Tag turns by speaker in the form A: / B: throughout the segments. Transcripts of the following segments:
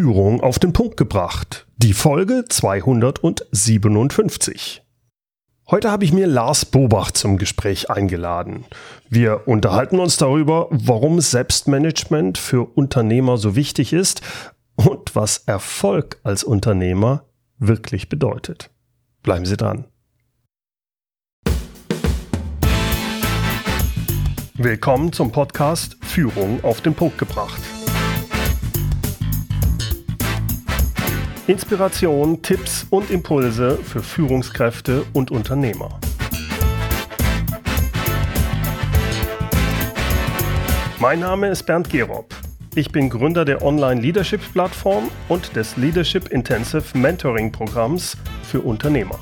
A: Führung auf den Punkt gebracht. Die Folge 257. Heute habe ich mir Lars Bobach zum Gespräch eingeladen. Wir unterhalten uns darüber, warum Selbstmanagement für Unternehmer so wichtig ist und was Erfolg als Unternehmer wirklich bedeutet. Bleiben Sie dran. Willkommen zum Podcast Führung auf den Punkt gebracht. Inspiration, Tipps und Impulse für Führungskräfte und Unternehmer. Mein Name ist Bernd Gerob. Ich bin Gründer der Online-Leadership-Plattform und des Leadership Intensive Mentoring-Programms für Unternehmer.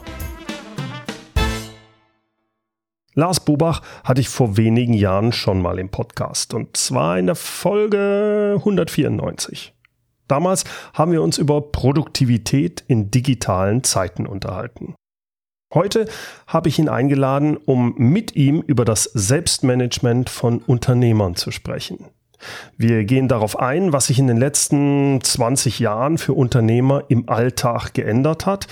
A: Lars Bobach hatte ich vor wenigen Jahren schon mal im Podcast und zwar in der Folge 194. Damals haben wir uns über Produktivität in digitalen Zeiten unterhalten. Heute habe ich ihn eingeladen, um mit ihm über das Selbstmanagement von Unternehmern zu sprechen. Wir gehen darauf ein, was sich in den letzten 20 Jahren für Unternehmer im Alltag geändert hat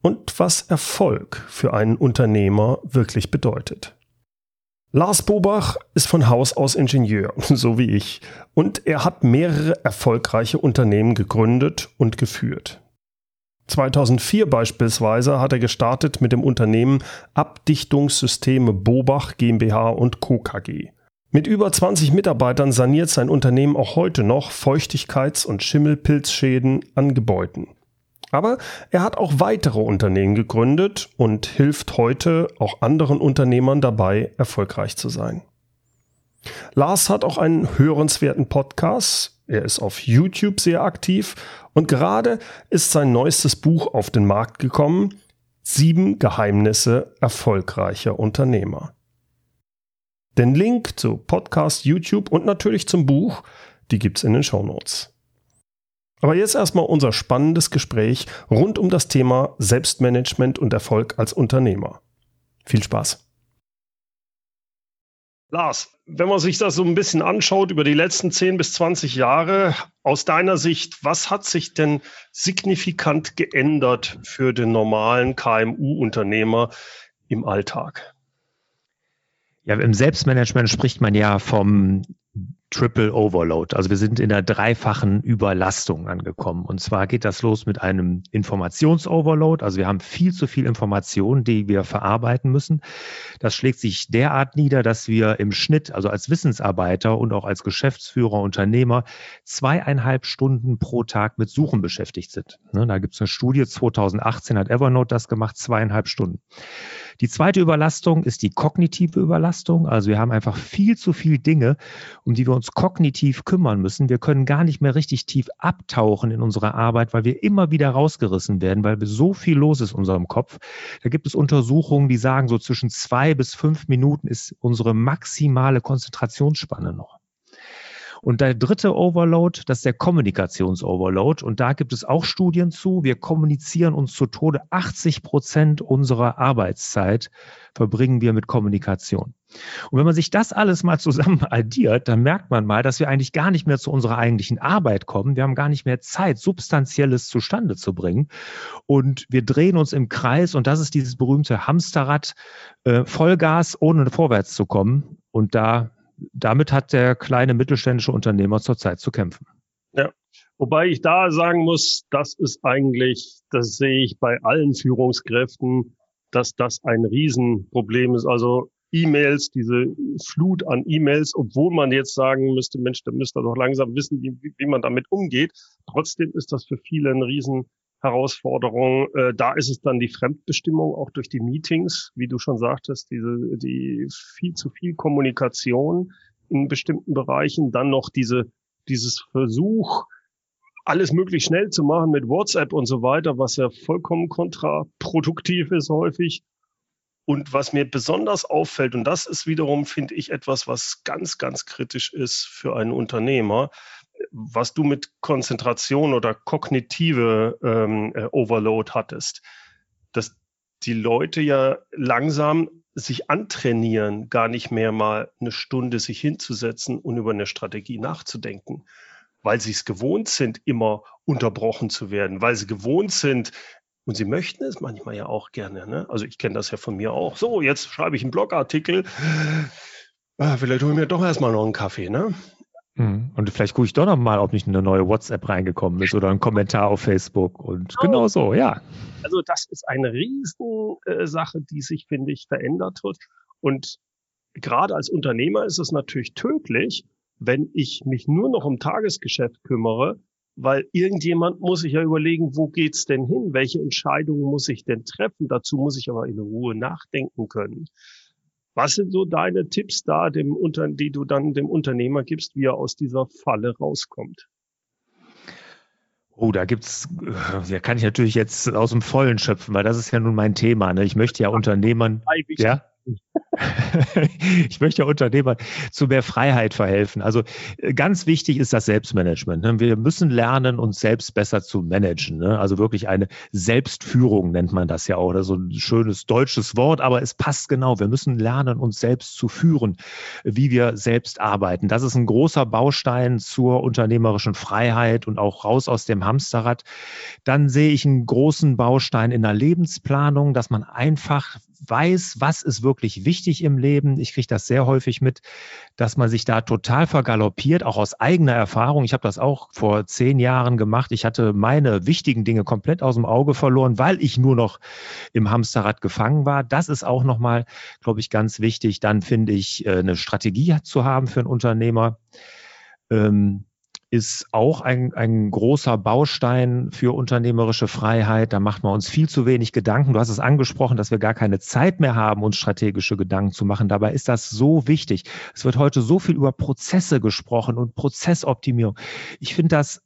A: und was Erfolg für einen Unternehmer wirklich bedeutet. Lars Bobach ist von Haus aus Ingenieur, so wie ich, und er hat mehrere erfolgreiche Unternehmen gegründet und geführt. 2004 beispielsweise hat er gestartet mit dem Unternehmen Abdichtungssysteme Bobach GmbH und Co. KG. Mit über 20 Mitarbeitern saniert sein Unternehmen auch heute noch Feuchtigkeits- und Schimmelpilzschäden an Gebäuden. Aber er hat auch weitere Unternehmen gegründet und hilft heute auch anderen Unternehmern dabei, erfolgreich zu sein. Lars hat auch einen hörenswerten Podcast. Er ist auf YouTube sehr aktiv und gerade ist sein neuestes Buch auf den Markt gekommen. Sieben Geheimnisse erfolgreicher Unternehmer. Den Link zu Podcast, YouTube und natürlich zum Buch, die gibt's in den Show Notes. Aber jetzt erstmal unser spannendes Gespräch rund um das Thema Selbstmanagement und Erfolg als Unternehmer. Viel Spaß. Lars, wenn man sich das so ein bisschen anschaut über die letzten 10 bis 20 Jahre, aus deiner Sicht, was hat sich denn signifikant geändert für den normalen KMU-Unternehmer im Alltag?
B: Ja, im Selbstmanagement spricht man ja vom Triple Overload. Also wir sind in der dreifachen Überlastung angekommen. Und zwar geht das los mit einem Informationsoverload. Also wir haben viel zu viel Information, die wir verarbeiten müssen. Das schlägt sich derart nieder, dass wir im Schnitt, also als Wissensarbeiter und auch als Geschäftsführer, Unternehmer, zweieinhalb Stunden pro Tag mit Suchen beschäftigt sind. Ne, da gibt es eine Studie, 2018 hat Evernote das gemacht, zweieinhalb Stunden. Die zweite Überlastung ist die kognitive Überlastung. Also wir haben einfach viel zu viel Dinge, um die wir uns kognitiv kümmern müssen. Wir können gar nicht mehr richtig tief abtauchen in unsere Arbeit, weil wir immer wieder rausgerissen werden, weil so viel los ist in unserem Kopf. Da gibt es Untersuchungen, die sagen, so zwischen zwei bis fünf Minuten ist unsere maximale Konzentrationsspanne noch. Und der dritte Overload, das ist der Kommunikations-Overload. Und da gibt es auch Studien zu. Wir kommunizieren uns zu Tode. 80 Prozent unserer Arbeitszeit verbringen wir mit Kommunikation. Und wenn man sich das alles mal zusammen addiert, dann merkt man mal, dass wir eigentlich gar nicht mehr zu unserer eigentlichen Arbeit kommen. Wir haben gar nicht mehr Zeit, Substanzielles zustande zu bringen. Und wir drehen uns im Kreis und das ist dieses berühmte Hamsterrad, äh, Vollgas, ohne vorwärts zu kommen. Und da damit hat der kleine mittelständische Unternehmer zurzeit zu kämpfen.
A: Ja, wobei ich da sagen muss, das ist eigentlich, das sehe ich bei allen Führungskräften, dass das ein Riesenproblem ist. Also E-Mails, diese Flut an E-Mails, obwohl man jetzt sagen müsste, Mensch, da müsste doch langsam wissen, wie, wie man damit umgeht. Trotzdem ist das für viele ein Riesen Herausforderung. Äh, da ist es dann die Fremdbestimmung auch durch die Meetings, wie du schon sagtest, diese, die viel zu viel Kommunikation in bestimmten Bereichen, dann noch diese, dieses Versuch, alles möglich schnell zu machen mit WhatsApp und so weiter, was ja vollkommen kontraproduktiv ist häufig. Und was mir besonders auffällt, und das ist wiederum, finde ich, etwas, was ganz, ganz kritisch ist für einen Unternehmer, was du mit Konzentration oder kognitive ähm, äh, Overload hattest, dass die Leute ja langsam sich antrainieren, gar nicht mehr mal eine Stunde sich hinzusetzen und über eine Strategie nachzudenken. weil sie es gewohnt sind, immer unterbrochen zu werden, weil sie gewohnt sind, und sie möchten es manchmal ja auch gerne. Ne? Also ich kenne das ja von mir auch. So, jetzt schreibe ich einen Blogartikel. Ah, vielleicht hole ich mir doch erstmal noch einen Kaffee. Ne?
B: Mhm. Und vielleicht gucke ich doch noch mal, ob nicht eine neue WhatsApp reingekommen ist oder ein Kommentar auf Facebook. Und genau, genau so, ja.
A: Also das ist eine Riesensache, äh, die sich, finde ich, verändert hat. Und gerade als Unternehmer ist es natürlich tödlich, wenn ich mich nur noch um Tagesgeschäft kümmere, weil irgendjemand muss sich ja überlegen, wo geht's denn hin? Welche Entscheidungen muss ich denn treffen? Dazu muss ich aber in Ruhe nachdenken können. Was sind so deine Tipps da, dem Unter die du dann dem Unternehmer gibst, wie er aus dieser Falle rauskommt?
B: Oh, da gibt's, ja, kann ich natürlich jetzt aus dem Vollen schöpfen, weil das ist ja nun mein Thema. Ne? Ich möchte ja Unternehmern, ja, ich möchte Unternehmern zu mehr Freiheit verhelfen. Also äh, ganz wichtig ist das Selbstmanagement. Ne? Wir müssen lernen, uns selbst besser zu managen. Ne? Also wirklich eine Selbstführung nennt man das ja auch. Das so ein schönes deutsches Wort, aber es passt genau. Wir müssen lernen, uns selbst zu führen, wie wir selbst arbeiten. Das ist ein großer Baustein zur unternehmerischen Freiheit und auch raus aus dem Hamsterrad. Dann sehe ich einen großen Baustein in der Lebensplanung, dass man einfach weiß, was ist wirklich wichtig im Leben. Ich kriege das sehr häufig mit, dass man sich da total vergaloppiert, auch aus eigener Erfahrung. Ich habe das auch vor zehn Jahren gemacht. Ich hatte meine wichtigen Dinge komplett aus dem Auge verloren, weil ich nur noch im Hamsterrad gefangen war. Das ist auch nochmal, glaube ich, ganz wichtig. Dann finde ich, äh, eine Strategie zu haben für einen Unternehmer. Ähm, ist auch ein, ein großer Baustein für unternehmerische Freiheit. Da macht man uns viel zu wenig Gedanken. Du hast es angesprochen, dass wir gar keine Zeit mehr haben, uns strategische Gedanken zu machen. Dabei ist das so wichtig. Es wird heute so viel über Prozesse gesprochen und Prozessoptimierung. Ich finde das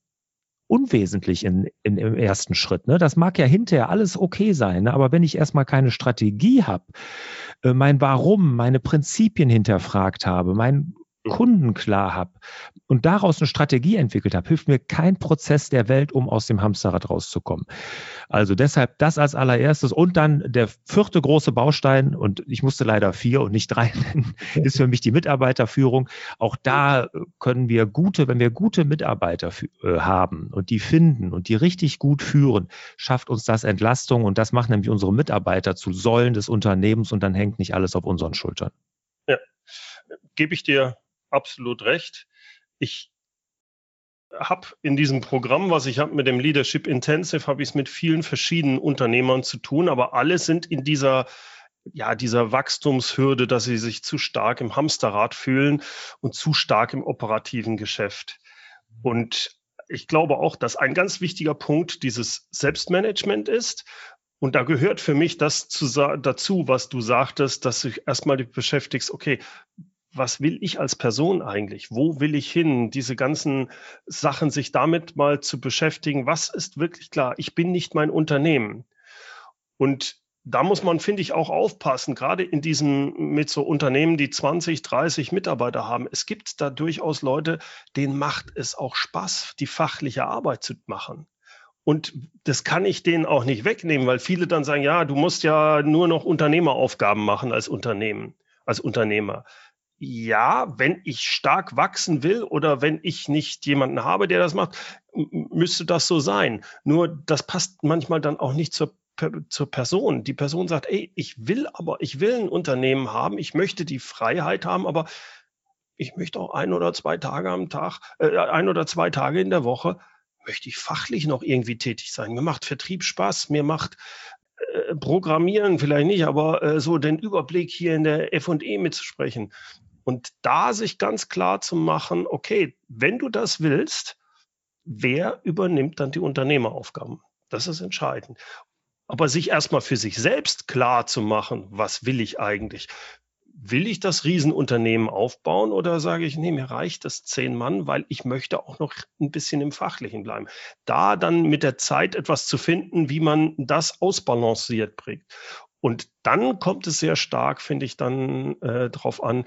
B: unwesentlich in, in, im ersten Schritt. Ne? Das mag ja hinterher alles okay sein, ne? aber wenn ich erstmal keine Strategie habe, äh, mein Warum, meine Prinzipien hinterfragt habe, mein Kunden klar habe und daraus eine Strategie entwickelt habe, hilft mir kein Prozess der Welt, um aus dem Hamsterrad rauszukommen. Also deshalb das als allererstes und dann der vierte große Baustein und ich musste leider vier und nicht drei nennen, ist für mich die Mitarbeiterführung. Auch da können wir gute, wenn wir gute Mitarbeiter äh, haben und die finden und die richtig gut führen, schafft uns das Entlastung und das macht nämlich unsere Mitarbeiter zu Säulen des Unternehmens und dann hängt nicht alles auf unseren Schultern.
A: Ja, gebe ich dir absolut recht. Ich habe in diesem Programm, was ich habe mit dem Leadership Intensive, habe ich es mit vielen verschiedenen Unternehmern zu tun, aber alle sind in dieser ja, dieser Wachstumshürde, dass sie sich zu stark im Hamsterrad fühlen und zu stark im operativen Geschäft. Und ich glaube auch, dass ein ganz wichtiger Punkt dieses Selbstmanagement ist. Und da gehört für mich das zu, dazu, was du sagtest, dass du erstmal beschäftigst, okay, was will ich als Person eigentlich? Wo will ich hin? Diese ganzen Sachen, sich damit mal zu beschäftigen. Was ist wirklich klar? Ich bin nicht mein Unternehmen. Und da muss man, finde ich, auch aufpassen, gerade in diesen mit so Unternehmen, die 20, 30 Mitarbeiter haben. Es gibt da durchaus Leute, denen macht es auch Spaß, die fachliche Arbeit zu machen. Und das kann ich denen auch nicht wegnehmen, weil viele dann sagen, ja, du musst ja nur noch Unternehmeraufgaben machen als Unternehmen, als Unternehmer ja, wenn ich stark wachsen will oder wenn ich nicht jemanden habe, der das macht, müsste das so sein. Nur das passt manchmal dann auch nicht zur, zur Person. Die Person sagt, ey, ich will aber, ich will ein Unternehmen haben, ich möchte die Freiheit haben, aber ich möchte auch ein oder zwei Tage am Tag, äh, ein oder zwei Tage in der Woche, möchte ich fachlich noch irgendwie tätig sein. Mir macht Vertrieb Spaß, mir macht äh, Programmieren vielleicht nicht, aber äh, so den Überblick hier in der F&E mitzusprechen. Und da sich ganz klar zu machen, okay, wenn du das willst, wer übernimmt dann die Unternehmeraufgaben? Das ist entscheidend. Aber sich erstmal für sich selbst klar zu machen, was will ich eigentlich? Will ich das Riesenunternehmen aufbauen oder sage ich, nee, mir reicht das zehn Mann, weil ich möchte auch noch ein bisschen im Fachlichen bleiben. Da dann mit der Zeit etwas zu finden, wie man das ausbalanciert bringt. Und dann kommt es sehr stark, finde ich, dann äh, darauf an,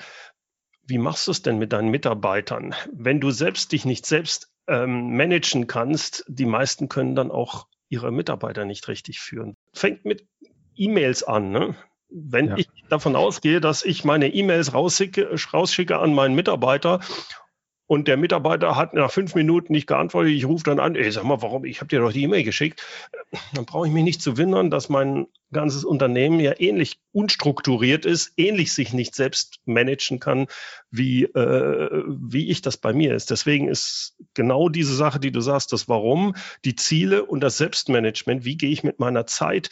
A: wie machst du es denn mit deinen Mitarbeitern? Wenn du selbst dich nicht selbst ähm, managen kannst, die meisten können dann auch ihre Mitarbeiter nicht richtig führen. Fängt mit E-Mails an. Ne? Wenn ja. ich davon ausgehe, dass ich meine E-Mails rausschicke, rausschicke an meinen Mitarbeiter und der Mitarbeiter hat nach fünf Minuten nicht geantwortet. Ich rufe dann an, ey, sag mal, warum? Ich habe dir doch die E-Mail geschickt. Dann brauche ich mich nicht zu wundern, dass mein ganzes Unternehmen ja ähnlich unstrukturiert ist, ähnlich sich nicht selbst managen kann, wie, äh, wie ich das bei mir ist. Deswegen ist genau diese Sache, die du sagst, das Warum, die Ziele und das Selbstmanagement, wie gehe ich mit meiner Zeit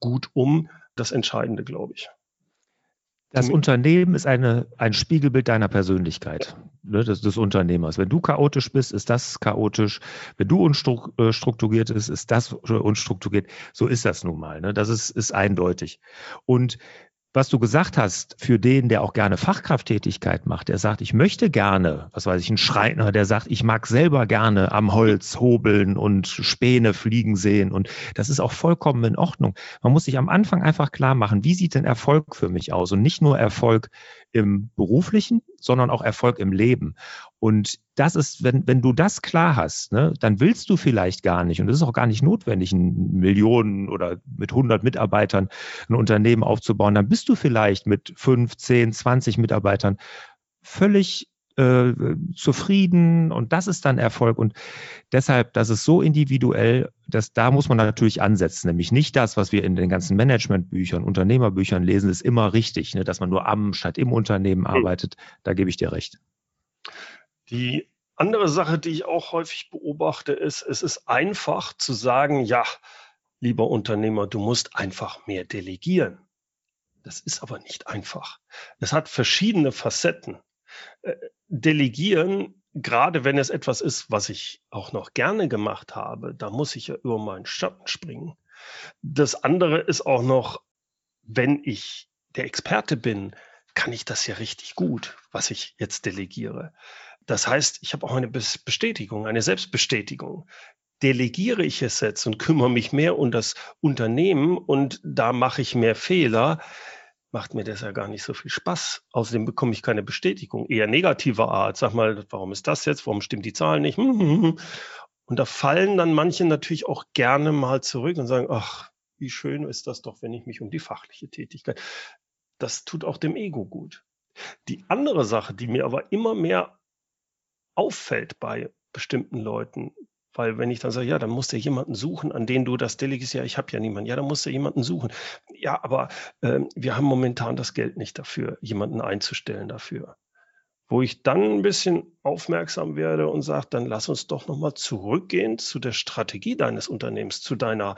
A: gut um, das Entscheidende, glaube ich.
B: Das Unternehmen ist eine, ein Spiegelbild deiner Persönlichkeit, ne, des, des, Unternehmers. Wenn du chaotisch bist, ist das chaotisch. Wenn du unstrukturiert bist, ist das unstrukturiert. So ist das nun mal. Ne? Das ist, ist eindeutig. Und was du gesagt hast, für den, der auch gerne Fachkrafttätigkeit macht, der sagt, ich möchte gerne, was weiß ich, ein Schreiner, der sagt, ich mag selber gerne am Holz hobeln und Späne fliegen sehen und das ist auch vollkommen in Ordnung. Man muss sich am Anfang einfach klar machen, wie sieht denn Erfolg für mich aus und nicht nur Erfolg im beruflichen, sondern auch Erfolg im Leben. Und das ist, wenn, wenn du das klar hast, ne, dann willst du vielleicht gar nicht, und es ist auch gar nicht notwendig, Millionen oder mit 100 Mitarbeitern ein Unternehmen aufzubauen, dann bist du vielleicht mit 5, 10, 20 Mitarbeitern völlig äh, zufrieden und das ist dann Erfolg. Und deshalb, das ist so individuell, dass da muss man natürlich ansetzen. Nämlich nicht das, was wir in den ganzen Managementbüchern, Unternehmerbüchern lesen, ist immer richtig, ne, dass man nur am statt im Unternehmen hm. arbeitet. Da gebe ich dir recht.
A: Die andere Sache, die ich auch häufig beobachte, ist, es ist einfach zu sagen, ja, lieber Unternehmer, du musst einfach mehr delegieren. Das ist aber nicht einfach. Es hat verschiedene Facetten. Äh, delegieren, gerade wenn es etwas ist, was ich auch noch gerne gemacht habe, da muss ich ja über meinen Schatten springen. Das andere ist auch noch, wenn ich der Experte bin, kann ich das ja richtig gut, was ich jetzt delegiere. Das heißt, ich habe auch eine Bestätigung, eine Selbstbestätigung. Delegiere ich es jetzt und kümmere mich mehr um das Unternehmen und da mache ich mehr Fehler, macht mir das ja gar nicht so viel Spaß. Außerdem bekomme ich keine Bestätigung, eher negativer Art. Sag mal, warum ist das jetzt? Warum stimmt die Zahl nicht? Und da fallen dann manche natürlich auch gerne mal zurück und sagen, ach, wie schön ist das doch, wenn ich mich um die fachliche Tätigkeit. Das tut auch dem Ego gut. Die andere Sache, die mir aber immer mehr auffällt bei bestimmten Leuten. Weil wenn ich dann sage, ja, dann musst du jemanden suchen, an den du das delegierst, ja, ich habe ja niemanden, ja, dann musst du jemanden suchen. Ja, aber äh, wir haben momentan das Geld nicht dafür, jemanden einzustellen dafür. Wo ich dann ein bisschen aufmerksam werde und sage, dann lass uns doch nochmal zurückgehen zu der Strategie deines Unternehmens, zu deiner,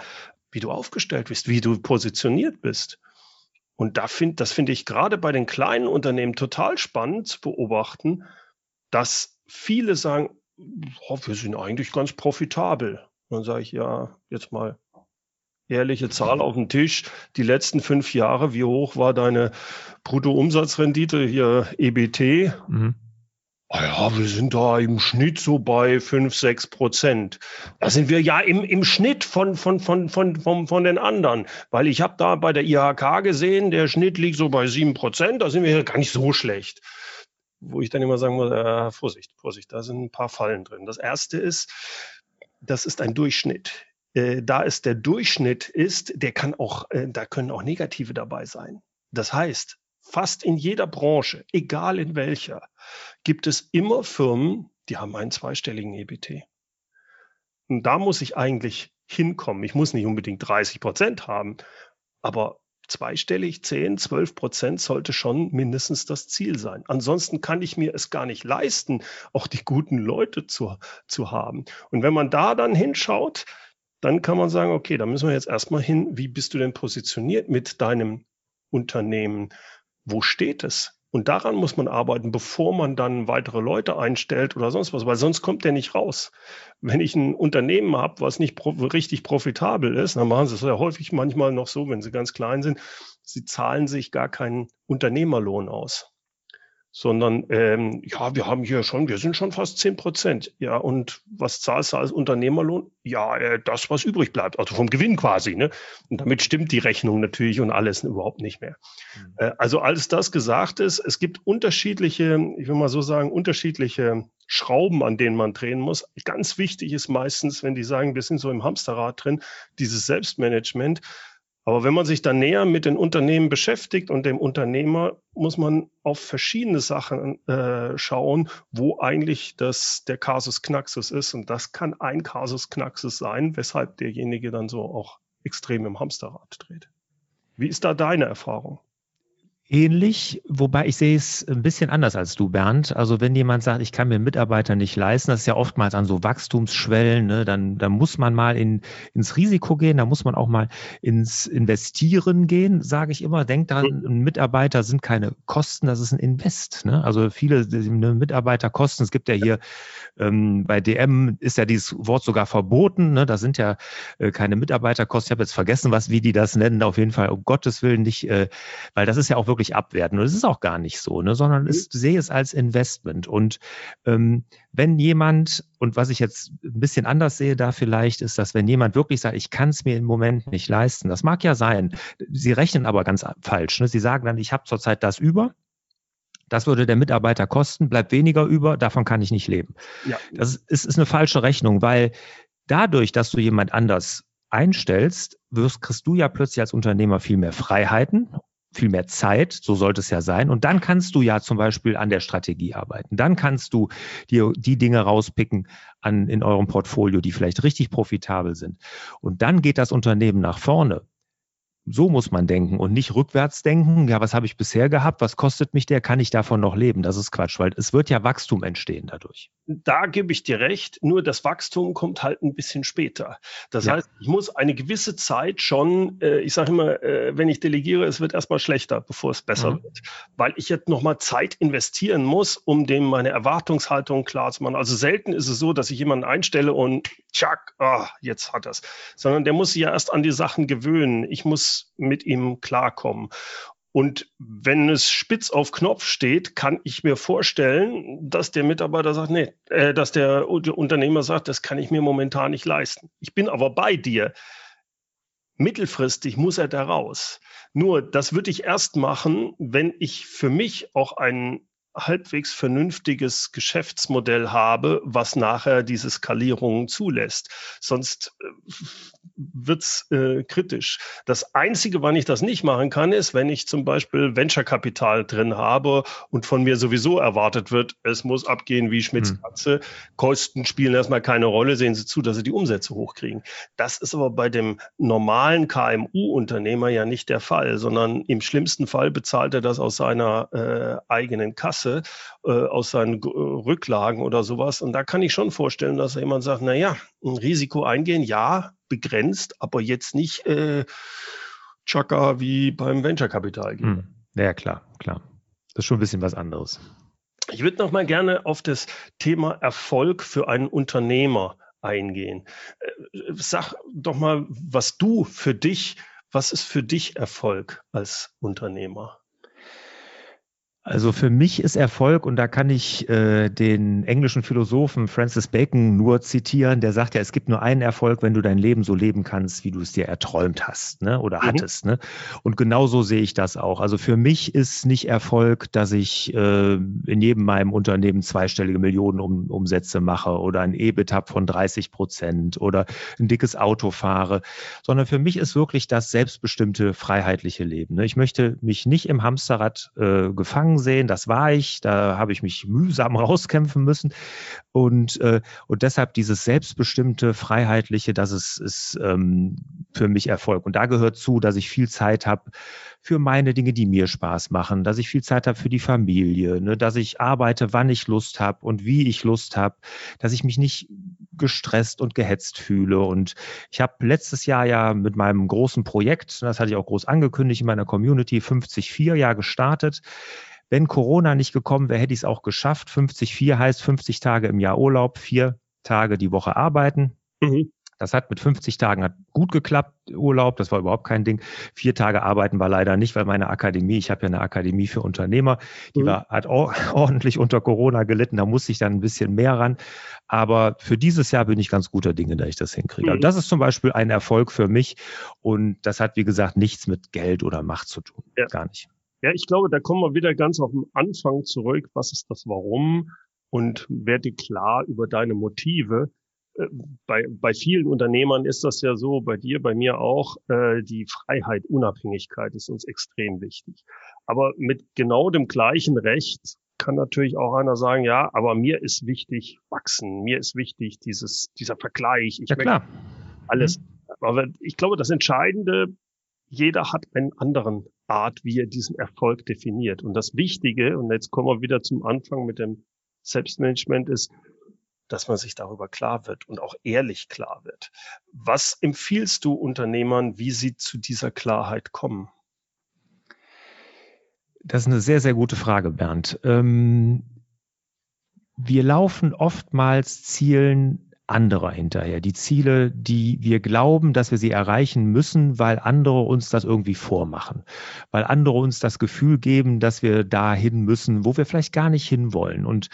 A: wie du aufgestellt bist, wie du positioniert bist. Und da find, das finde ich gerade bei den kleinen Unternehmen total spannend zu beobachten, dass viele sagen, oh, wir sind eigentlich ganz profitabel. dann sage ich, ja, jetzt mal ehrliche Zahl auf den Tisch. Die letzten fünf Jahre, wie hoch war deine Bruttoumsatzrendite hier EBT? Mhm. Ah ja, wir sind da im Schnitt so bei fünf, sechs Prozent. Da sind wir ja im, im Schnitt von, von, von, von, von, von den anderen. Weil ich habe da bei der IHK gesehen, der Schnitt liegt so bei sieben Prozent. Da sind wir ja gar nicht so schlecht wo ich dann immer sagen muss, äh, Vorsicht, Vorsicht, da sind ein paar Fallen drin. Das erste ist, das ist ein Durchschnitt. Äh, da es der Durchschnitt ist, der kann auch, äh, da können auch negative dabei sein. Das heißt, fast in jeder Branche, egal in welcher, gibt es immer Firmen, die haben einen zweistelligen EBT. Und da muss ich eigentlich hinkommen. Ich muss nicht unbedingt 30 Prozent haben, aber zweistellig, 10, 12 Prozent sollte schon mindestens das Ziel sein. Ansonsten kann ich mir es gar nicht leisten, auch die guten Leute zu, zu haben. Und wenn man da dann hinschaut, dann kann man sagen, okay, da müssen wir jetzt erstmal hin, wie bist du denn positioniert mit deinem Unternehmen? Wo steht es? Und daran muss man arbeiten, bevor man dann weitere Leute einstellt oder sonst was, weil sonst kommt der nicht raus. Wenn ich ein Unternehmen habe, was nicht pro richtig profitabel ist, dann machen sie es ja häufig manchmal noch so, wenn sie ganz klein sind, sie zahlen sich gar keinen Unternehmerlohn aus sondern ähm, ja, wir haben hier schon, wir sind schon fast zehn Prozent. Ja, und was zahlst du als Unternehmerlohn? Ja, äh, das, was übrig bleibt, also vom Gewinn quasi. Ne? Und damit stimmt die Rechnung natürlich und alles überhaupt nicht mehr. Mhm. Äh, also als das gesagt ist, es gibt unterschiedliche, ich will mal so sagen, unterschiedliche Schrauben, an denen man drehen muss. Ganz wichtig ist meistens, wenn die sagen, wir sind so im Hamsterrad drin, dieses Selbstmanagement Aber wenn man sich dann näher mit den Unternehmen beschäftigt und dem Unternehmer, muss man auf verschiedene Sachen äh, schauen, wo eigentlich das, der Kasus Knaxus ist. Und das kann ein Kasus Knaxus sein, weshalb derjenige dann so auch extrem im Hamsterrad dreht. Wie ist da deine Erfahrung?
B: Ähnlich, wobei ich sehe es ein bisschen anders als du, Bernd. Also wenn jemand sagt, ich kann mir Mitarbeiter nicht leisten, das ist ja oftmals an so Wachstumsschwellen, ne, dann, dann muss man mal in, ins Risiko gehen, da muss man auch mal ins Investieren gehen, sage ich immer. Denkt daran, ein Mitarbeiter sind keine Kosten, das ist ein Invest. Ne? Also viele ne, Mitarbeiterkosten, es gibt ja hier ähm, bei DM ist ja dieses Wort sogar verboten, ne? da sind ja äh, keine Mitarbeiterkosten. Ich habe jetzt vergessen, was wie die das nennen, auf jeden Fall um Gottes Willen nicht, äh, weil das ist ja auch wirklich wirklich abwerten. Und es ist auch gar nicht so, ne? sondern ich mhm. sehe es als Investment. Und ähm, wenn jemand, und was ich jetzt ein bisschen anders sehe da vielleicht, ist, dass wenn jemand wirklich sagt, ich kann es mir im Moment nicht leisten, das mag ja sein. Sie rechnen aber ganz falsch. Ne? Sie sagen dann, ich habe zurzeit das über. Das würde der Mitarbeiter kosten, bleibt weniger über, davon kann ich nicht leben. Ja. Das ist, ist eine falsche Rechnung, weil dadurch, dass du jemand anders einstellst, wirst, kriegst du ja plötzlich als Unternehmer viel mehr Freiheiten viel mehr Zeit, so sollte es ja sein. Und dann kannst du ja zum Beispiel an der Strategie arbeiten. Dann kannst du dir die Dinge rauspicken an, in eurem Portfolio, die vielleicht richtig profitabel sind. Und dann geht das Unternehmen nach vorne. So muss man denken und nicht rückwärts denken. Ja, was habe ich bisher gehabt? Was kostet mich der? Kann ich davon noch leben? Das ist Quatsch, weil es wird ja Wachstum entstehen dadurch.
A: Da gebe ich dir recht. Nur das Wachstum kommt halt ein bisschen später. Das ja. heißt, ich muss eine gewisse Zeit schon, äh, ich sage immer, äh, wenn ich delegiere, es wird erstmal schlechter, bevor es besser mhm. wird. Weil ich jetzt nochmal Zeit investieren muss, um dem meine Erwartungshaltung klar zu machen. Also selten ist es so, dass ich jemanden einstelle und tschack, oh, jetzt hat das. Sondern der muss sich ja erst an die Sachen gewöhnen. Ich muss mit ihm klarkommen. Und wenn es spitz auf Knopf steht, kann ich mir vorstellen, dass der Mitarbeiter sagt, nee, äh, dass der Unternehmer sagt, das kann ich mir momentan nicht leisten. Ich bin aber bei dir. Mittelfristig muss er da raus. Nur, das würde ich erst machen, wenn ich für mich auch einen halbwegs vernünftiges Geschäftsmodell habe, was nachher diese Skalierung zulässt. Sonst äh, wird's äh, kritisch. Das Einzige, wann ich das nicht machen kann, ist, wenn ich zum Beispiel Venture-Kapital drin habe und von mir sowieso erwartet wird, es muss abgehen wie Schmitz hm. Katze. Hm. Kosten spielen erstmal keine Rolle, sehen Sie zu, dass Sie die Umsätze hochkriegen. Das ist aber bei dem normalen KMU-Unternehmer ja nicht der Fall, sondern im schlimmsten Fall bezahlt er das aus seiner äh, eigenen Kasse, äh, aus seinen Rücklagen oder sowas. Und da kann ich schon vorstellen, dass jemand sagt, na ja, ein Risiko eingehen, ja, begrenzt, aber jetzt nicht äh, Chaka wie beim Venture-Kapital gehen. Hm.
B: Ja, klar, klar. Das ist schon ein bisschen was anderes.
A: Ich würde noch mal gerne auf das Thema Erfolg für einen Unternehmer eingehen. Äh, sag doch mal, was du für dich, was ist für dich Erfolg als Unternehmer?
B: Also für mich ist Erfolg, und da kann ich äh, den englischen Philosophen Francis Bacon nur zitieren, der sagt ja, es gibt nur einen Erfolg, wenn du dein Leben so leben kannst, wie du es dir erträumt hast ne? oder mhm. hattest. Ne? Und genauso sehe ich das auch. Also für mich ist nicht Erfolg, dass ich äh, in jedem meinem Unternehmen zweistellige Millionen um, Umsätze mache oder ein EBIT habe von 30 Prozent oder ein dickes Auto fahre, sondern für mich ist wirklich das selbstbestimmte, freiheitliche Leben. Ne? Ich möchte mich nicht im Hamsterrad äh, gefangen gefangen sehen. Das war ich. Da habe ich mich mühsam rauskämpfen müssen. Und, äh, und deshalb dieses selbstbestimmte, freiheitliche, das ist, ist ähm, für mich Erfolg. Und da gehört zu, dass ich viel Zeit habe für meine Dinge, die mir Spaß machen, dass ich viel Zeit habe für die Familie, ne, dass ich arbeite, wann ich Lust habe und wie ich Lust habe, dass ich mich nicht gestresst und gehetzt fühle. Und ich habe letztes Jahr ja mit meinem großen Projekt, das hatte ich auch groß angekündigt in meiner Community, 54 ja gestartet. Wenn Corona nicht gekommen wäre, hätte ich es auch geschafft. 50-4 heißt 50 Tage im Jahr Urlaub, vier Tage die Woche arbeiten. Mhm. Das hat mit 50 Tagen hat gut geklappt, Urlaub, das war überhaupt kein Ding. Vier Tage arbeiten war leider nicht, weil meine Akademie, ich habe ja eine Akademie für Unternehmer, die mhm. war, hat ordentlich unter Corona gelitten, da musste ich dann ein bisschen mehr ran. Aber für dieses Jahr bin ich ganz guter Dinge, da ich das hinkriege. Mhm. Also das ist zum Beispiel ein Erfolg für mich und das hat, wie gesagt, nichts mit Geld oder Macht zu tun. Ja. Gar nicht.
A: Ja, ich glaube, da kommen wir wieder ganz auf den Anfang zurück. Was ist das Warum? Und werde klar über deine Motive. Äh, bei, bei vielen Unternehmern ist das ja so, bei dir, bei mir auch, äh, die Freiheit, Unabhängigkeit ist uns extrem wichtig. Aber mit genau dem gleichen Recht kann natürlich auch einer sagen, ja, aber mir ist wichtig wachsen, mir ist wichtig dieses, dieser Vergleich. Ich
B: ja, klar.
A: Alles. Mhm. Aber ich glaube, das Entscheidende, jeder hat einen anderen Art, wie er diesen Erfolg definiert. Und das Wichtige, und jetzt kommen wir wieder zum Anfang mit dem Selbstmanagement, ist, dass man sich darüber klar wird und auch ehrlich klar wird. Was empfiehlst du Unternehmern, wie sie zu dieser Klarheit kommen?
B: Das ist eine sehr, sehr gute Frage, Bernd. Ähm, wir laufen oftmals Zielen anderer hinterher. Die Ziele, die wir glauben, dass wir sie erreichen müssen, weil andere uns das irgendwie vormachen. Weil andere uns das Gefühl geben, dass wir dahin müssen, wo wir vielleicht gar nicht hinwollen. Und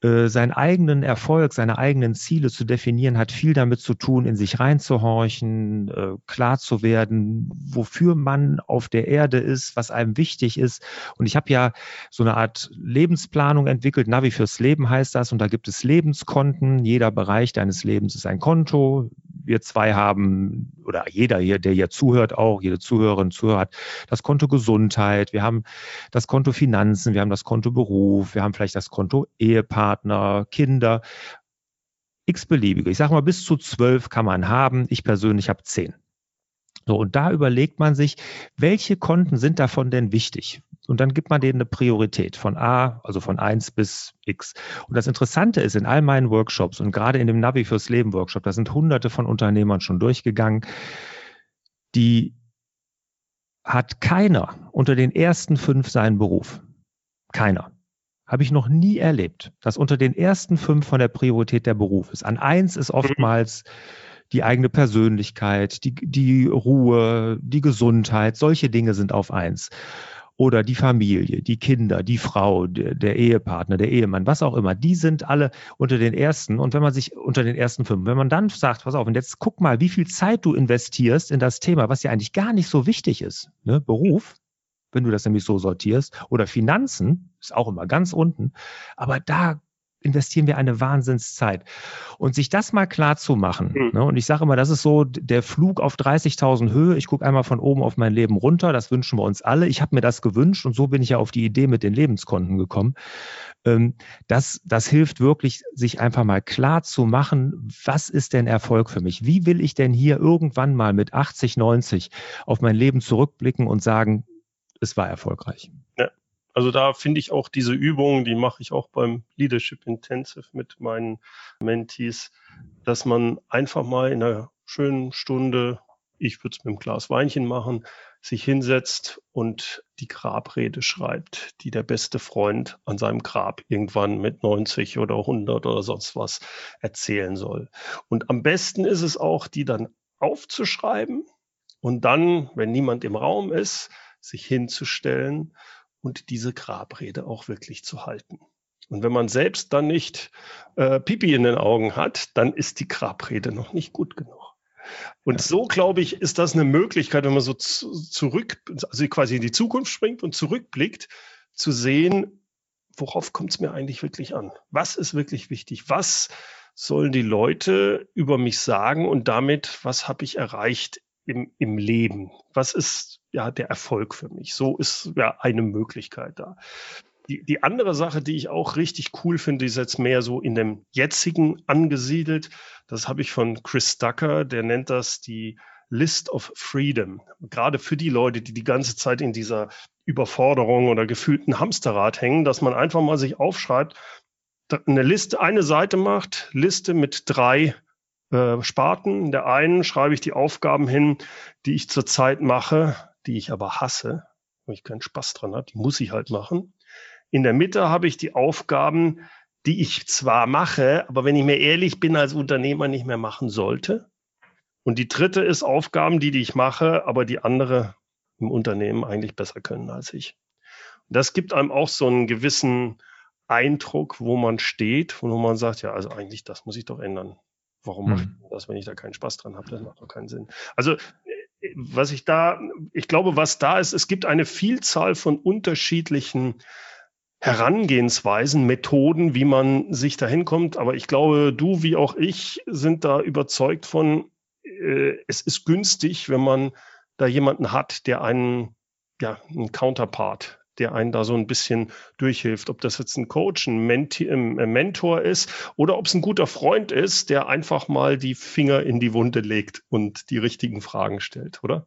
B: äh, seinen eigenen Erfolg, seine eigenen Ziele zu definieren, hat viel damit zu tun, in sich reinzuhorchen, äh, klar zu werden, wofür man auf der Erde ist, was einem wichtig ist. Und ich habe ja so eine Art Lebensplanung entwickelt. Navi fürs Leben heißt das. Und da gibt es Lebenskonten. Jeder Bereich deines Lebens ist ein Konto wir zwei haben, oder jeder hier, der hier zuhört auch, jede Zuhörerin, Zuhörer hat das Konto Gesundheit, wir haben das Konto Finanzen, wir haben das Konto Beruf, wir haben vielleicht das Konto Ehepartner, Kinder, x-beliebige. Ich sage mal, bis zu zwölf kann man haben. Ich persönlich habe zehn. So, und da überlegt man sich, welche Konten sind davon denn wichtig? Und dann gibt man denen eine Priorität von A, also von 1 bis X. Und das Interessante ist, in all meinen Workshops und gerade in dem Navi fürs Leben Workshop, da sind hunderte von Unternehmern schon durchgegangen, die hat keiner unter den ersten fünf seinen Beruf. Keiner. Habe ich noch nie erlebt, dass unter den ersten fünf von der Priorität der Beruf ist. An eins ist oftmals die eigene Persönlichkeit, die, die Ruhe, die Gesundheit, solche Dinge sind auf eins oder die Familie, die Kinder, die Frau, der, der, Ehepartner, der Ehemann, was auch immer, die sind alle unter den ersten. Und wenn man sich unter den ersten fünf, wenn man dann sagt, pass auf, und jetzt guck mal, wie viel Zeit du investierst in das Thema, was ja eigentlich gar nicht so wichtig ist, ne? Beruf, wenn du das nämlich so sortierst, oder Finanzen, ist auch immer ganz unten, aber da investieren wir eine Wahnsinnszeit. Und sich das mal klar zu machen, mhm. ne, und ich sage immer, das ist so der Flug auf 30.000 Höhe. Ich gucke einmal von oben auf mein Leben runter, das wünschen wir uns alle. Ich habe mir das gewünscht und so bin ich ja auf die Idee mit den Lebenskonten gekommen. Ähm, das, das hilft wirklich, sich einfach mal klar zu machen, was ist denn Erfolg für mich? Wie will ich denn hier irgendwann mal mit 80, 90 auf mein Leben zurückblicken und sagen, es war erfolgreich?
A: Ja. Also da finde ich auch diese Übungen, die mache ich auch beim Leadership Intensive mit meinen Mentees, dass man einfach mal in einer schönen Stunde, ich würde es mit einem Glas Weinchen machen, sich hinsetzt und die Grabrede schreibt, die der beste Freund an seinem Grab irgendwann mit 90 oder 100 oder sonst was erzählen soll. Und am besten ist es auch, die dann aufzuschreiben und dann, wenn niemand im Raum ist, sich hinzustellen und diese Grabrede auch wirklich zu halten. Und wenn man selbst dann nicht äh, Pipi in den Augen hat, dann ist die Grabrede noch nicht gut genug. Und so, glaube ich, ist das eine Möglichkeit, wenn man so zu, zurück, also quasi in die Zukunft springt und zurückblickt, zu sehen, worauf kommt es mir eigentlich wirklich an? Was ist wirklich wichtig? Was sollen die Leute über mich sagen und damit, was habe ich erreicht im, im Leben? Was ist ja der Erfolg für mich? So ist ja eine Möglichkeit da. Die, die andere Sache, die ich auch richtig cool finde, ist jetzt mehr so in dem jetzigen angesiedelt. Das habe ich von Chris Ducker, der nennt das die List of Freedom. Gerade für die Leute, die die ganze Zeit in dieser Überforderung oder gefühlten Hamsterrad hängen, dass man einfach mal sich aufschreibt, eine Liste, eine Seite macht, Liste mit drei äh, Sparten. In der einen schreibe ich die Aufgaben hin, die ich zurzeit mache, die ich aber hasse, wo ich keinen Spaß dran habe, die muss ich halt machen. In der Mitte habe ich die Aufgaben, die ich zwar mache, aber wenn ich mir ehrlich bin, als Unternehmer nicht mehr machen sollte. Und die dritte ist Aufgaben, die, die ich mache, aber die andere im Unternehmen eigentlich besser können als ich. Und das gibt einem auch so einen gewissen Eindruck, wo man steht, wo man sagt, ja, also eigentlich, das muss ich doch ändern. Warum hm. mache ich das, wenn ich da keinen Spaß dran habe? Das macht doch keinen Sinn. Also äh, was ich da, ich glaube, was da ist, es gibt eine Vielzahl von unterschiedlichen Herangehensweisen, Methoden, wie man sich dahin kommt. Aber ich glaube, du wie auch ich sind da überzeugt von, äh, es ist günstig, wenn man da jemanden hat, der einen, ja, einen Counterpart, der einen da so ein bisschen durchhilft. Ob das jetzt ein Coach, ein, Menti ein Mentor ist oder ob es ein guter Freund ist, der einfach mal die Finger in die Wunde legt und die richtigen Fragen stellt, oder?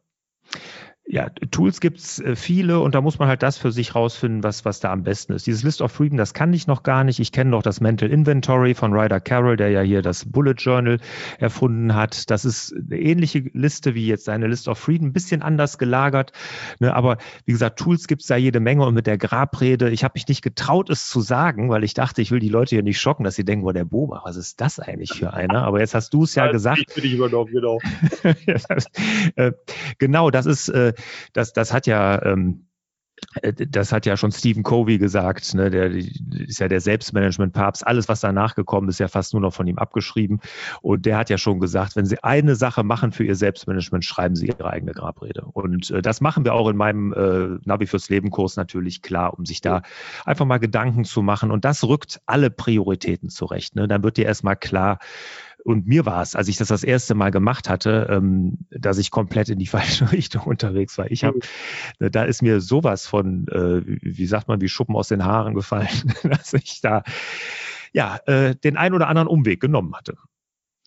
B: Ja, Tools gibt's äh, viele und da muss man halt das für sich rausfinden, was, was da am besten ist. Dieses List of Freedom, das kann ich noch gar nicht. Ich kenne noch das Mental Inventory von Ryder Carroll, der ja hier das Bullet Journal erfunden hat. Das ist eine ähnliche Liste wie jetzt seine List of Freedom, ein bisschen anders gelagert. Ne? Aber wie gesagt, Tools gibt's da jede Menge und mit der Grabrede, ich habe mich nicht getraut, es zu sagen, weil ich dachte, ich will die Leute hier nicht schocken, dass sie denken, wo der Boba, was ist das eigentlich für einer? Aber jetzt hast du es ja, ja gesagt. Ich bin ich übernommen, genau. Äh, genau, das ist äh, das, das hat ja, ähm, äh, das hat ja schon Stephen Covey gesagt, ne, der ist ja der Selbstmanagement-Papst. Alles, was danach gekommen ist, ja fast nur noch von ihm abgeschrieben. Und der hat ja schon gesagt, wenn Sie eine Sache machen für Ihr Selbstmanagement, schreiben Sie Ihre eigene Grabrede. Und äh, das machen wir auch in meinem äh, Navi fürs Leben-Kurs natürlich klar, um sich da einfach mal Gedanken zu machen. Und das rückt alle Prioritäten zurecht. Ne? Dann wird dir erstmal klar, und mir war es, als ich das das erste Mal gemacht hatte, ähm, dass ich komplett in die falsche Richtung unterwegs war. Ich habe, mhm. da ist mir sowas von, äh, wie sagt man, wie Schuppen aus den Haaren gefallen, dass ich da ja äh, den ein oder anderen Umweg genommen hatte.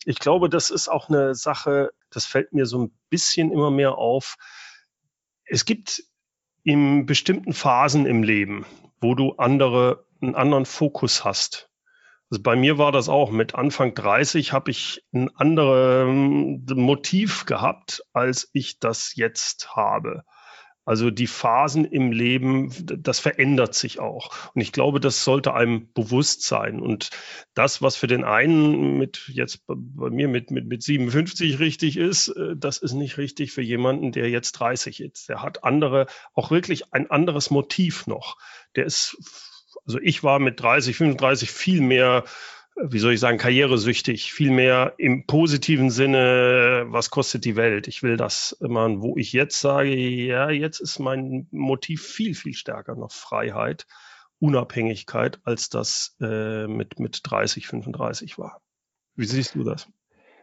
A: Ich glaube, das ist auch eine Sache, das fällt mir so ein bisschen immer mehr auf. Es gibt in bestimmten Phasen im Leben, wo du andere, einen anderen Fokus hast. Also bei mir war das auch. Mit Anfang 30 habe ich ein anderes Motiv gehabt, als ich das jetzt habe. Also die Phasen im Leben, das verändert sich auch. Und ich glaube, das sollte einem bewusst sein. Und das, was für den einen mit jetzt bei mir mit, mit, mit 57 richtig ist, äh, das ist nicht richtig für jemanden, der jetzt 30 ist. Der hat andere, auch wirklich ein anderes Motiv noch. Der ist also ich war mit 30, 35 viel mehr, wie soll ich sagen, karrieresüchtig, viel mehr im positiven Sinne, was kostet die Welt? Ich will das immer, wo ich jetzt sage, ja, jetzt ist mein Motiv viel, viel stärker noch Freiheit, Unabhängigkeit, als das äh, mit, mit 30, 35 war. Wie siehst du das?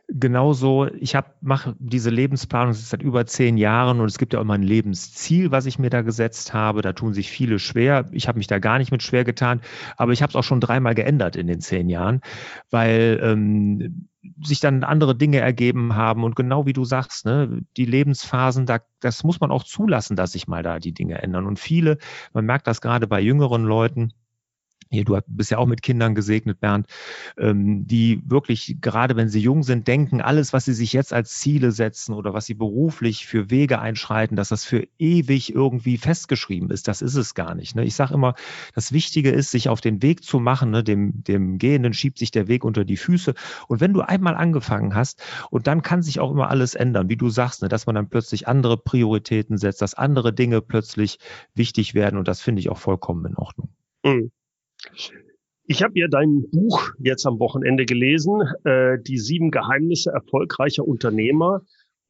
B: Genauso, ich habe mache diese Lebensplanung seit über zehn Jahren und es gibt ja immer ein Lebensziel, was ich mir da gesetzt habe. Da tun sich viele schwer. Ich habe mich da gar nicht mit schwer getan, aber ich habe es auch schon dreimal geändert in den zehn Jahren, weil ähm, sich dann andere Dinge ergeben haben und genau wie du sagst, ne, die Lebensphasen, da, das muss man auch zulassen, dass sich mal da die Dinge ändern. Und viele, man merkt das gerade bei jüngeren Leuten, du bist ja auch mit Kindern gesegnet, Bernd, ähm, die wirklich, gerade wenn sie jung sind, denken, alles, was sie sich jetzt als Ziele setzen oder was sie beruflich für Wege einschreiten, dass das für ewig irgendwie festgeschrieben ist. Das ist es gar nicht. Ne? Ich sage immer, das Wichtige ist, sich auf den Weg zu machen. Ne? Dem, dem Gehenden schiebt sich der Weg unter die Füße. Und wenn du einmal angefangen hast, und dann kann sich auch immer alles ändern, wie du sagst, ne? dass man dann plötzlich andere Prioritäten setzt, dass andere Dinge plötzlich wichtig werden. Und das finde ich auch vollkommen in Ordnung. Mhm.
A: Ich habe ja dein Buch jetzt am Wochenende gelesen, äh, die sieben Geheimnisse erfolgreicher Unternehmer.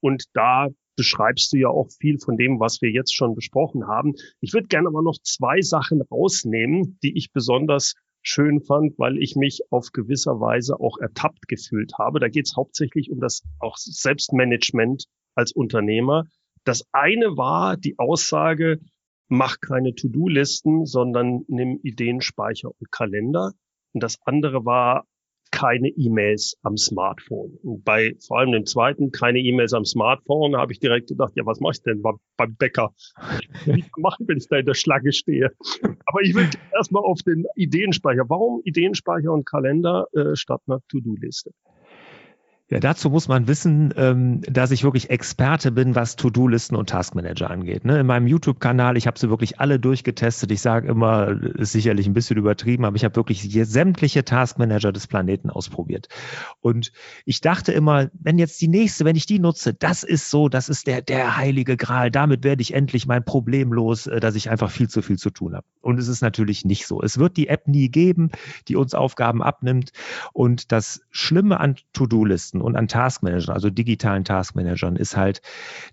A: Und da beschreibst du ja auch viel von dem, was wir jetzt schon besprochen haben. Ich würde gerne aber noch zwei Sachen rausnehmen, die ich besonders schön fand, weil ich mich auf gewisser Weise auch ertappt gefühlt habe. Da geht es hauptsächlich um das auch Selbstmanagement als Unternehmer. Das eine war die Aussage, mach keine To-Do-Listen, sondern nimm Ideenspeicher und Kalender. Und das andere war keine E-Mails am Smartphone. Und bei vor allem dem zweiten, keine E-Mails am Smartphone, habe ich direkt gedacht, ja, was mache ich denn beim, beim Bäcker? Was machen, wenn ich da in der Schlange stehe? Aber ich will erstmal auf den Ideenspeicher. Warum Ideenspeicher und Kalender äh, statt einer To-Do-Liste?
B: Ja, dazu muss man wissen, ähm, dass ich wirklich Experte bin, was To-Do-Listen und Taskmanager angeht. Ne? In meinem YouTube-Kanal, ich habe sie wirklich alle durchgetestet. Ich sage immer, ist sicherlich ein bisschen übertrieben, aber ich habe wirklich sämtliche Taskmanager des Planeten ausprobiert. Und ich dachte immer, wenn jetzt die nächste, wenn ich die nutze, das ist so, das ist der, der heilige Gral. Damit werde ich endlich mein Problem los, äh, dass ich einfach viel zu viel zu tun habe. Und es ist natürlich nicht so. Es wird die App nie geben, die uns Aufgaben abnimmt. Und das Schlimme an To-Do-Listen und an Taskmanagern, also digitalen Taskmanagern, ist halt,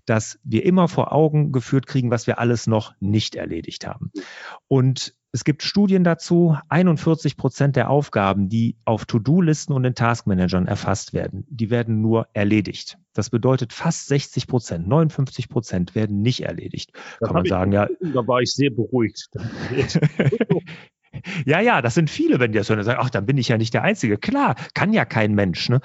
B: dass wir immer vor Augen geführt kriegen, was wir alles noch nicht erledigt haben. Und es gibt Studien dazu, 41 Prozent der Aufgaben, die auf To-Do-Listen und in Taskmanagern erfasst werden, die werden nur erledigt. Das bedeutet fast 60 Prozent, 59 Prozent werden nicht erledigt.
A: Das Kann man sagen, ja.
B: Da war ich sehr beruhigt. Ja, ja, das sind viele, wenn die das hören und sagen, ach, dann bin ich ja nicht der Einzige. Klar, kann ja kein Mensch ne,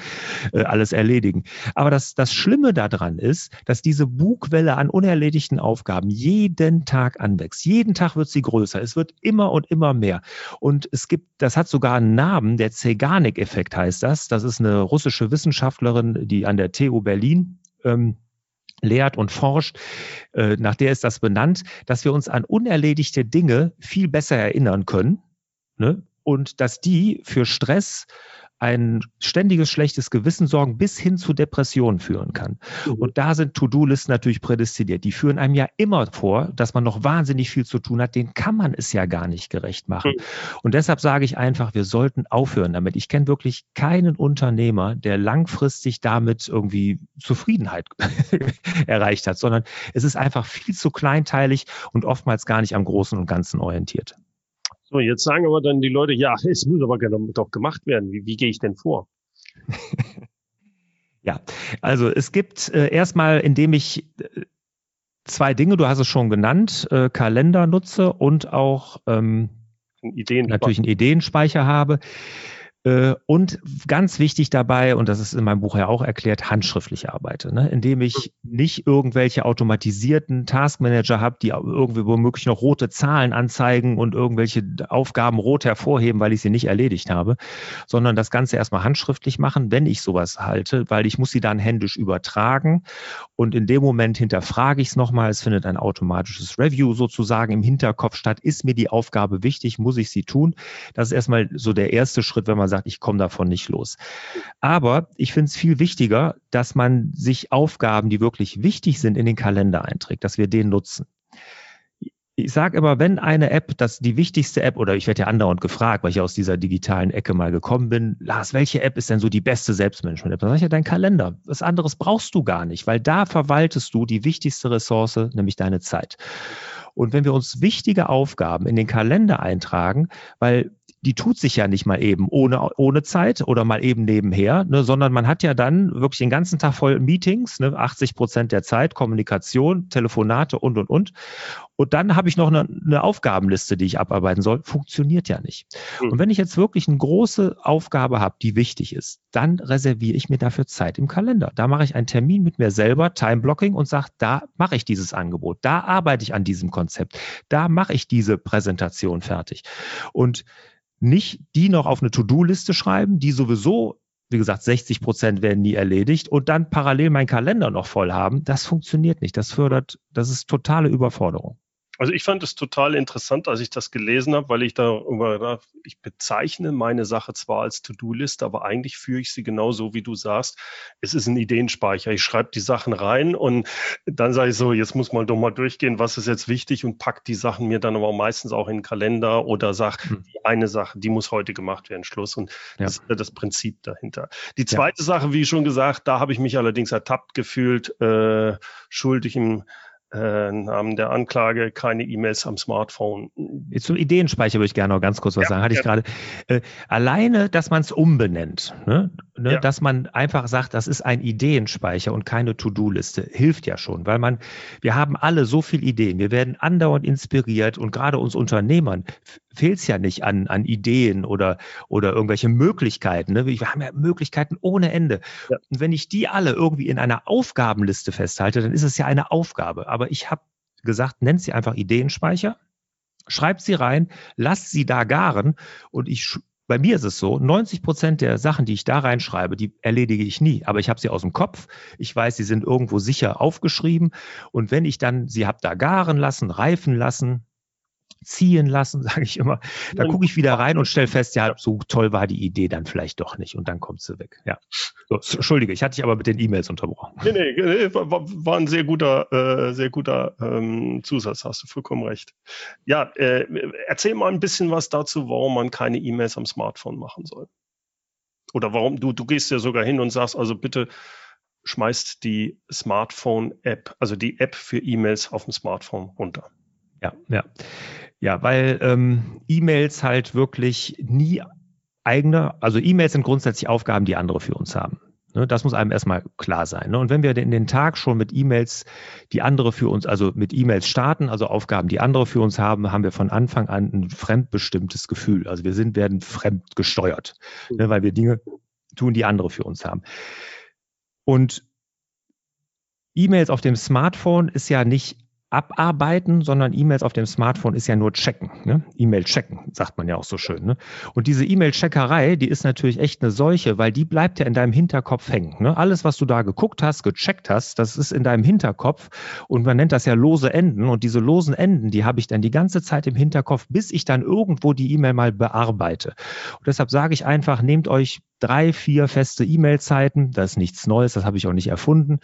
B: äh, alles erledigen. Aber das, das Schlimme daran ist, dass diese Bugwelle an unerledigten Aufgaben jeden Tag anwächst. Jeden Tag wird sie größer. Es wird immer und immer mehr. Und es gibt, das hat sogar einen Namen, der Zeigarnik-Effekt heißt das. Das ist eine russische Wissenschaftlerin, die an der TU Berlin ähm, lehrt und forscht, äh, nach der ist das benannt, dass wir uns an unerledigte Dinge viel besser erinnern können ne? und dass die für Stress ein ständiges schlechtes Gewissen sorgen bis hin zu Depressionen führen kann. Mhm. Und da sind To-Do-Listen natürlich prädestiniert. Die führen einem ja immer vor, dass man noch wahnsinnig viel zu tun hat. Den kann man es ja gar nicht gerecht machen. Mhm. Und deshalb sage ich einfach, wir sollten aufhören damit. Ich kenne wirklich keinen Unternehmer, der langfristig damit irgendwie Zufriedenheit erreicht hat, sondern es ist einfach viel zu kleinteilig und oftmals gar nicht am Großen und Ganzen orientiert.
A: So, jetzt sagen aber dann die Leute, ja, es muss aber doch gemacht werden. Wie, wie gehe ich denn vor?
B: ja, also es gibt äh, erstmal, indem ich äh, zwei Dinge, du hast es schon genannt, äh, Kalender nutze und auch ähm, natürlich einen Ideenspeicher habe. Äh, und ganz wichtig dabei, und das ist in meinem Buch ja auch erklärt, handschriftlich arbeite, ne? indem ich nicht irgendwelche automatisierten Taskmanager habe, die irgendwie womöglich noch rote Zahlen anzeigen und irgendwelche Aufgaben rot hervorheben, weil ich sie nicht erledigt habe, sondern das Ganze erstmal handschriftlich machen, wenn ich sowas halte, weil ich muss sie dann händisch übertragen und in dem Moment hinterfrage ich es nochmal, es findet ein automatisches Review sozusagen im Hinterkopf statt, ist mir die Aufgabe wichtig, muss ich sie tun? Das ist erstmal so der erste Schritt, wenn man sagt, sagt, ich komme davon nicht los. Aber ich finde es viel wichtiger, dass man sich Aufgaben, die wirklich wichtig sind, in den Kalender einträgt, dass wir den nutzen. Ich sage immer, wenn eine App, das die wichtigste App, oder ich werde ja andauernd gefragt, weil ich aus dieser digitalen Ecke mal gekommen bin, Lars, welche App ist denn so die beste Selbstmanagement-App? Dann sage ich ja dein Kalender. Was anderes brauchst du gar nicht, weil da verwaltest du die wichtigste Ressource, nämlich deine Zeit. Und wenn wir uns wichtige Aufgaben in den Kalender eintragen, weil die tut sich ja nicht mal eben ohne, ohne Zeit oder mal eben nebenher, ne, sondern man hat ja dann wirklich den ganzen Tag voll Meetings, ne, 80 Prozent der Zeit, Kommunikation, Telefonate und, und, und. Und dann habe ich noch eine, eine Aufgabenliste, die ich abarbeiten soll. Funktioniert ja nicht. Mhm. Und wenn ich jetzt wirklich eine große Aufgabe habe, die wichtig ist, dann reserviere ich mir dafür Zeit im Kalender. Da mache ich einen Termin mit mir selber, Time-Blocking und sage, da mache ich dieses Angebot, da arbeite ich an diesem Konzept, da mache ich diese Präsentation fertig. Und nicht die noch auf eine To-Do-Liste schreiben, die sowieso, wie gesagt, 60 Prozent werden nie erledigt und dann parallel meinen Kalender noch voll haben. Das funktioniert nicht. Das fördert, das ist totale Überforderung.
A: Also ich fand es total interessant, als ich das gelesen habe, weil ich darüber, ich bezeichne meine Sache zwar als To-Do-Liste, aber eigentlich führe ich sie genauso, wie du sagst. Es ist ein Ideenspeicher. Ich schreibe die Sachen rein und dann sage ich so, jetzt muss man doch mal durchgehen, was ist jetzt wichtig und pack die Sachen mir dann aber meistens auch in den Kalender oder sag, hm. die eine Sache, die muss heute gemacht werden, Schluss. Und ja. das ist ja das Prinzip dahinter. Die zweite ja. Sache, wie schon gesagt, da habe ich mich allerdings ertappt gefühlt, äh, schuldig im Namen der Anklage keine E-Mails am Smartphone.
B: Zum Ideenspeicher würde ich gerne noch ganz kurz was ja, sagen. Hatte ja. ich gerade. Äh, alleine, dass man es umbenennt, ne? Ne? Ja. dass man einfach sagt, das ist ein Ideenspeicher und keine To-Do-Liste, hilft ja schon, weil man, wir haben alle so viele Ideen, wir werden andauernd inspiriert und gerade uns Unternehmern fehlt es ja nicht an, an Ideen oder, oder irgendwelche Möglichkeiten. Ne? Wir haben ja Möglichkeiten ohne Ende. Ja. Und wenn ich die alle irgendwie in einer Aufgabenliste festhalte, dann ist es ja eine Aufgabe. Aber ich habe gesagt, nennt sie einfach Ideenspeicher, schreibt sie rein, lasst sie da garen und ich bei mir ist es so, 90 Prozent der Sachen, die ich da reinschreibe, die erledige ich nie. Aber ich habe sie aus dem Kopf. Ich weiß, sie sind irgendwo sicher aufgeschrieben. Und wenn ich dann sie habe da garen lassen, reifen lassen, ziehen lassen, sage ich immer. Da gucke ich wieder rein und stelle fest, ja, so toll war die Idee dann vielleicht doch nicht und dann kommt sie weg. Ja. So, Entschuldige, ich hatte dich aber mit den E-Mails unterbrochen.
A: Nee, nee, war, war ein sehr guter, äh, sehr guter ähm, Zusatz, hast du vollkommen recht. Ja, äh, erzähl mal ein bisschen was dazu, warum man keine E-Mails am Smartphone machen soll. Oder warum, du, du gehst ja sogar hin und sagst, also bitte schmeißt die Smartphone-App, also die App für E-Mails auf dem Smartphone runter.
B: Ja, ja. Ja, weil ähm, E-Mails halt wirklich nie eigene, also E-Mails sind grundsätzlich Aufgaben, die andere für uns haben. Ne, das muss einem erstmal klar sein. Ne? Und wenn wir in den Tag schon mit E-Mails, die andere für uns, also mit E-Mails starten, also Aufgaben, die andere für uns haben, haben wir von Anfang an ein fremdbestimmtes Gefühl. Also wir sind, werden fremd gesteuert, ne, weil wir Dinge tun, die andere für uns haben. Und E-Mails auf dem Smartphone ist ja nicht abarbeiten, sondern E-Mails auf dem Smartphone ist ja nur checken. Ne? E-Mail checken, sagt man ja auch so schön. Ne? Und diese E-Mail-Checkerei, die ist natürlich echt eine Seuche, weil die bleibt ja in deinem Hinterkopf hängen. Ne? Alles, was du da geguckt hast, gecheckt hast, das ist in deinem Hinterkopf. Und man nennt das ja lose Enden. Und diese losen Enden, die habe ich dann die ganze Zeit im Hinterkopf, bis ich dann irgendwo die E-Mail mal bearbeite. Und deshalb sage ich einfach, nehmt euch drei, vier feste E-Mail-Zeiten. Das ist nichts Neues, das habe ich auch nicht erfunden.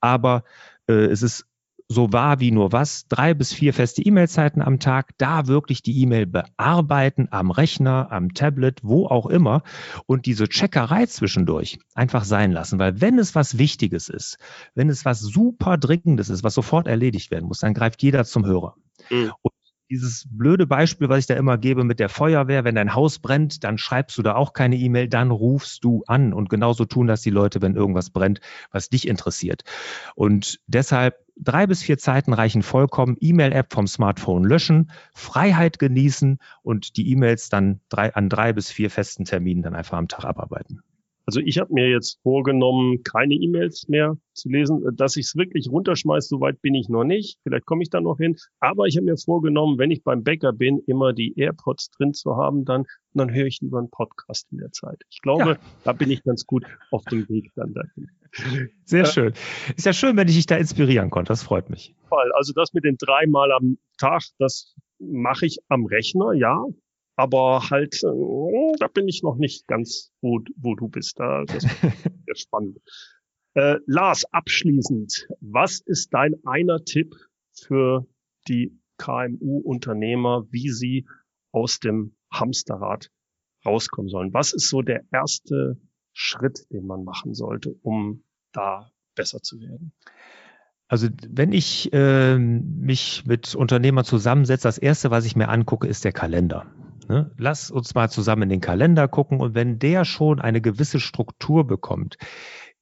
B: Aber äh, es ist so wahr wie nur was, drei bis vier feste E-Mail-Zeiten am Tag, da wirklich die E-Mail bearbeiten, am Rechner, am Tablet, wo auch immer und diese Checkerei zwischendurch einfach sein lassen, weil wenn es was Wichtiges ist, wenn es was super Dringendes ist, was sofort erledigt werden muss, dann greift jeder zum Hörer. Mhm. Und dieses blöde Beispiel, was ich da immer gebe mit der Feuerwehr, wenn dein Haus brennt, dann schreibst du da auch keine E-Mail, dann rufst du an. Und genauso tun das die Leute, wenn irgendwas brennt, was dich interessiert. Und deshalb drei bis vier Zeiten reichen vollkommen. E-Mail-App vom Smartphone löschen, Freiheit genießen und die E-Mails dann drei, an drei bis vier festen Terminen dann einfach am Tag abarbeiten.
A: Also ich habe mir jetzt vorgenommen, keine E-Mails mehr zu lesen, dass ich es wirklich runterschmeiße. Soweit bin ich noch nicht. Vielleicht komme ich da noch hin. Aber ich habe mir vorgenommen, wenn ich beim Bäcker bin, immer die AirPods drin zu haben, dann, dann höre ich lieber einen Podcast in der Zeit. Ich glaube, ja. da bin ich ganz gut auf dem Weg dann dahin.
B: Sehr schön. Ist ja schön, wenn ich dich da inspirieren konnte. Das freut mich.
A: Also das mit den dreimal am Tag, das mache ich am Rechner, ja. Aber halt, äh, da bin ich noch nicht ganz, wo, wo du bist. Da, das ist sehr spannend. Äh, Lars, abschließend, was ist dein einer Tipp für die KMU-Unternehmer, wie sie aus dem Hamsterrad rauskommen sollen? Was ist so der erste Schritt, den man machen sollte, um da besser zu werden?
B: Also wenn ich äh, mich mit Unternehmern zusammensetze, das Erste, was ich mir angucke, ist der Kalender. Ne? Lass uns mal zusammen in den Kalender gucken und wenn der schon eine gewisse Struktur bekommt,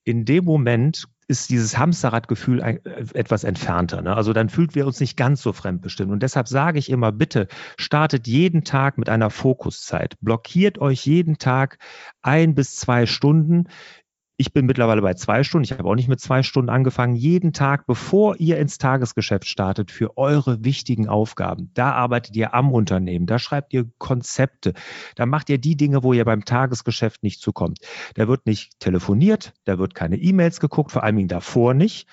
B: in dem Moment ist dieses Hamsterradgefühl äh, etwas entfernter. Ne? Also dann fühlt wir uns nicht ganz so fremdbestimmt. Und deshalb sage ich immer, bitte startet jeden Tag mit einer Fokuszeit. Blockiert euch jeden Tag ein bis zwei Stunden ich bin mittlerweile bei zwei Stunden. Ich habe auch nicht mit zwei Stunden angefangen. Jeden Tag, bevor ihr ins Tagesgeschäft startet, für eure wichtigen Aufgaben. Da arbeitet ihr am Unternehmen. Da schreibt ihr Konzepte. Da macht ihr die Dinge, wo ihr beim Tagesgeschäft nicht zukommt. Da wird nicht telefoniert. Da wird keine E-Mails geguckt. Vor allen Dingen davor nicht.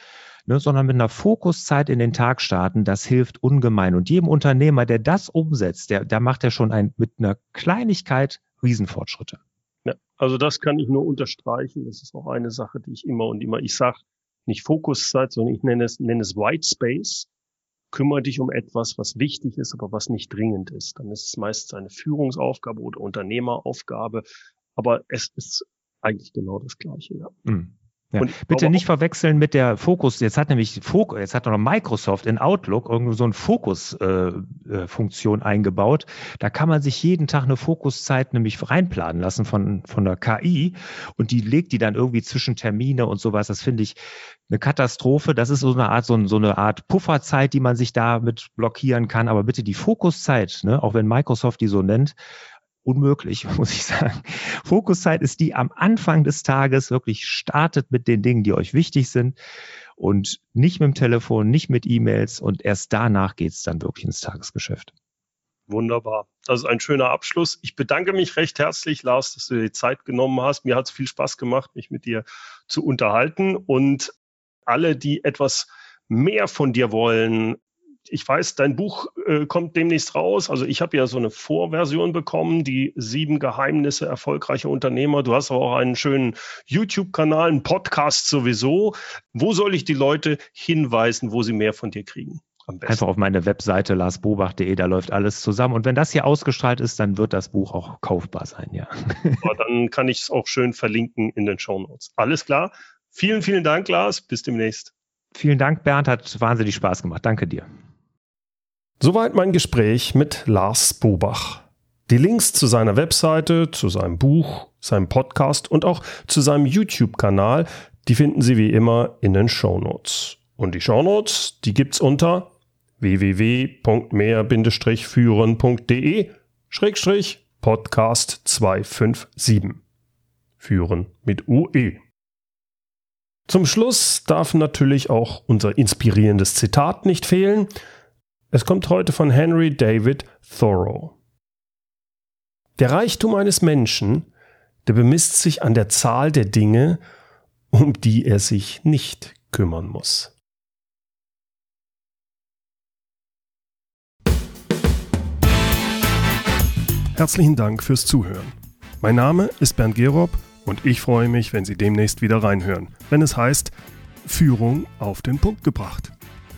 B: Ne, sondern mit einer Fokuszeit in den Tag starten, das hilft ungemein. Und jedem Unternehmer, der das umsetzt, der, der macht ja schon ein, mit einer Kleinigkeit Riesenfortschritte.
A: Also das kann ich nur unterstreichen. Das ist auch eine Sache, die ich immer und immer, ich sage nicht Fokuszeit, sondern ich nenne es, nenne es White Space. Kümmere dich um etwas, was wichtig ist, aber was nicht dringend ist. Dann ist es meistens eine Führungsaufgabe oder Unternehmeraufgabe. Aber es ist eigentlich genau das Gleiche, ja. Mhm.
B: Ja. Bitte nicht verwechseln mit der Fokus. Jetzt hat nämlich Fokus, jetzt hat noch Microsoft in Outlook irgendwie so eine Fokus-Funktion äh, äh eingebaut. Da kann man sich jeden Tag eine Fokuszeit nämlich reinplanen lassen von, von der KI und die legt die dann irgendwie zwischen Termine und sowas. Das finde ich eine Katastrophe. Das ist so eine Art, so, so eine Art Pufferzeit, die man sich damit blockieren kann. Aber bitte die Fokuszeit, ne, auch wenn Microsoft die so nennt, unmöglich, muss ich sagen. Fokuszeit ist die am Anfang des Tages wirklich startet mit den Dingen, die euch wichtig sind und nicht mit dem Telefon, nicht mit E-Mails und erst danach geht's dann wirklich ins Tagesgeschäft.
A: Wunderbar. Das ist ein schöner Abschluss. Ich bedanke mich recht herzlich, Lars, dass du dir die Zeit genommen hast. Mir hat es viel Spaß gemacht, mich mit dir zu unterhalten. Und alle, die etwas mehr von dir wollen, ich weiß, dein Buch äh, kommt demnächst raus. Also ich habe ja so eine Vorversion bekommen, die sieben Geheimnisse erfolgreicher Unternehmer. Du hast auch einen schönen YouTube-Kanal, einen Podcast sowieso. Wo soll ich die Leute hinweisen, wo sie mehr von dir kriegen?
B: Einfach auf meine Webseite larsbobach.de, da läuft alles zusammen. Und wenn das hier ausgestrahlt ist, dann wird das Buch auch kaufbar sein, ja.
A: Aber dann kann ich es auch schön verlinken in den Show Notes. Alles klar. Vielen, vielen Dank, Lars. Bis demnächst.
B: Vielen Dank, Bernd. Hat wahnsinnig Spaß gemacht. Danke dir.
A: Soweit mein Gespräch mit Lars Bobach. Die Links zu seiner Webseite, zu seinem Buch, seinem Podcast und auch zu seinem YouTube-Kanal, die finden Sie wie immer in den Shownotes. Und die Shownotes, die gibt's unter www.mehr-führen.de Schrägstrich Podcast 257. Führen mit UE. Zum Schluss darf natürlich auch unser inspirierendes Zitat nicht fehlen. Es kommt heute von Henry David Thoreau. Der Reichtum eines Menschen, der bemisst sich an der Zahl der Dinge, um die er sich nicht kümmern muss. Herzlichen Dank fürs Zuhören. Mein Name ist Bernd Gerob und ich freue mich, wenn Sie demnächst wieder reinhören, wenn es heißt Führung auf den Punkt gebracht.